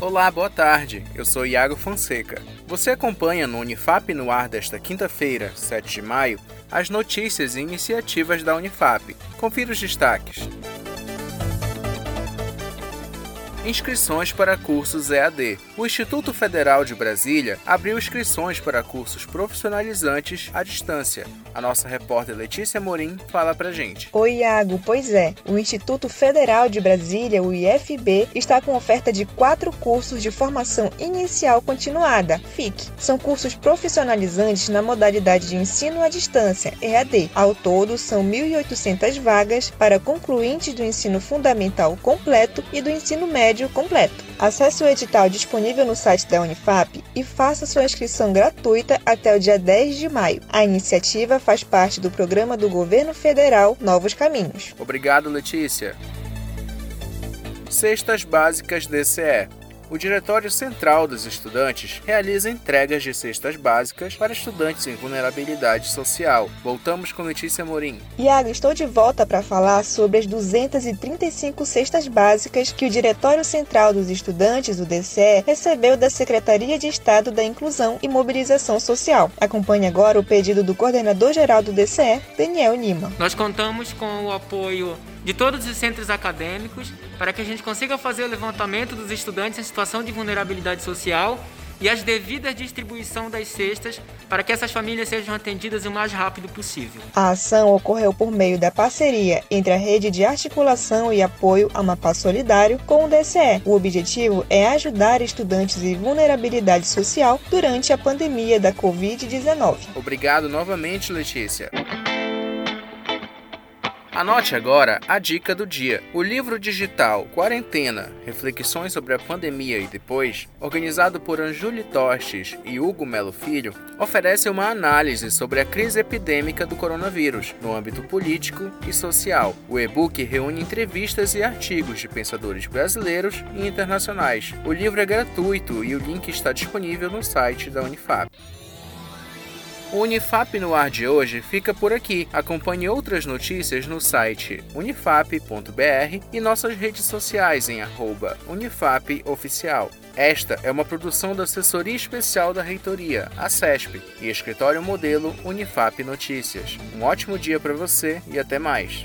Olá, boa tarde. Eu sou Iago Fonseca. Você acompanha no Unifap no ar desta quinta-feira, 7 de maio, as notícias e iniciativas da Unifap. Confira os destaques. Inscrições para cursos EAD. O Instituto Federal de Brasília abriu inscrições para cursos profissionalizantes à distância. A nossa repórter Letícia Morim fala pra gente. Oi, Iago. Pois é, o Instituto Federal de Brasília, o IFB, está com oferta de quatro cursos de formação inicial continuada, FIC. São cursos profissionalizantes na modalidade de ensino à distância, EAD. Ao todo, são 1.800 vagas para concluintes do ensino fundamental completo e do ensino médio médio completo. Acesse o edital disponível no site da Unifap e faça sua inscrição gratuita até o dia 10 de maio. A iniciativa faz parte do programa do Governo Federal Novos Caminhos. Obrigado, Letícia. Cestas Básicas DCE o Diretório Central dos Estudantes realiza entregas de cestas básicas para estudantes em vulnerabilidade social. Voltamos com Letícia Morim. Iago, estou de volta para falar sobre as 235 cestas básicas que o Diretório Central dos Estudantes, o DCE, recebeu da Secretaria de Estado da Inclusão e Mobilização Social. Acompanhe agora o pedido do coordenador-geral do DCE, Daniel Lima. Nós contamos com o apoio de todos os centros acadêmicos para que a gente consiga fazer o levantamento dos estudantes em situação de vulnerabilidade social e as devidas distribuição das cestas para que essas famílias sejam atendidas o mais rápido possível. A ação ocorreu por meio da parceria entre a Rede de Articulação e Apoio Amapá Solidário com o DCE. O objetivo é ajudar estudantes em vulnerabilidade social durante a pandemia da Covid-19. Obrigado novamente, Letícia. Anote agora a dica do dia. O livro digital Quarentena: Reflexões sobre a Pandemia e Depois, organizado por Anjuli Tostes e Hugo Melo Filho, oferece uma análise sobre a crise epidêmica do coronavírus no âmbito político e social. O e-book reúne entrevistas e artigos de pensadores brasileiros e internacionais. O livro é gratuito e o link está disponível no site da Unifap. O Unifap no ar de hoje fica por aqui. Acompanhe outras notícias no site unifap.br e nossas redes sociais em @unifapoficial. Esta é uma produção da Assessoria Especial da Reitoria, a CESP, e Escritório Modelo Unifap Notícias. Um ótimo dia para você e até mais.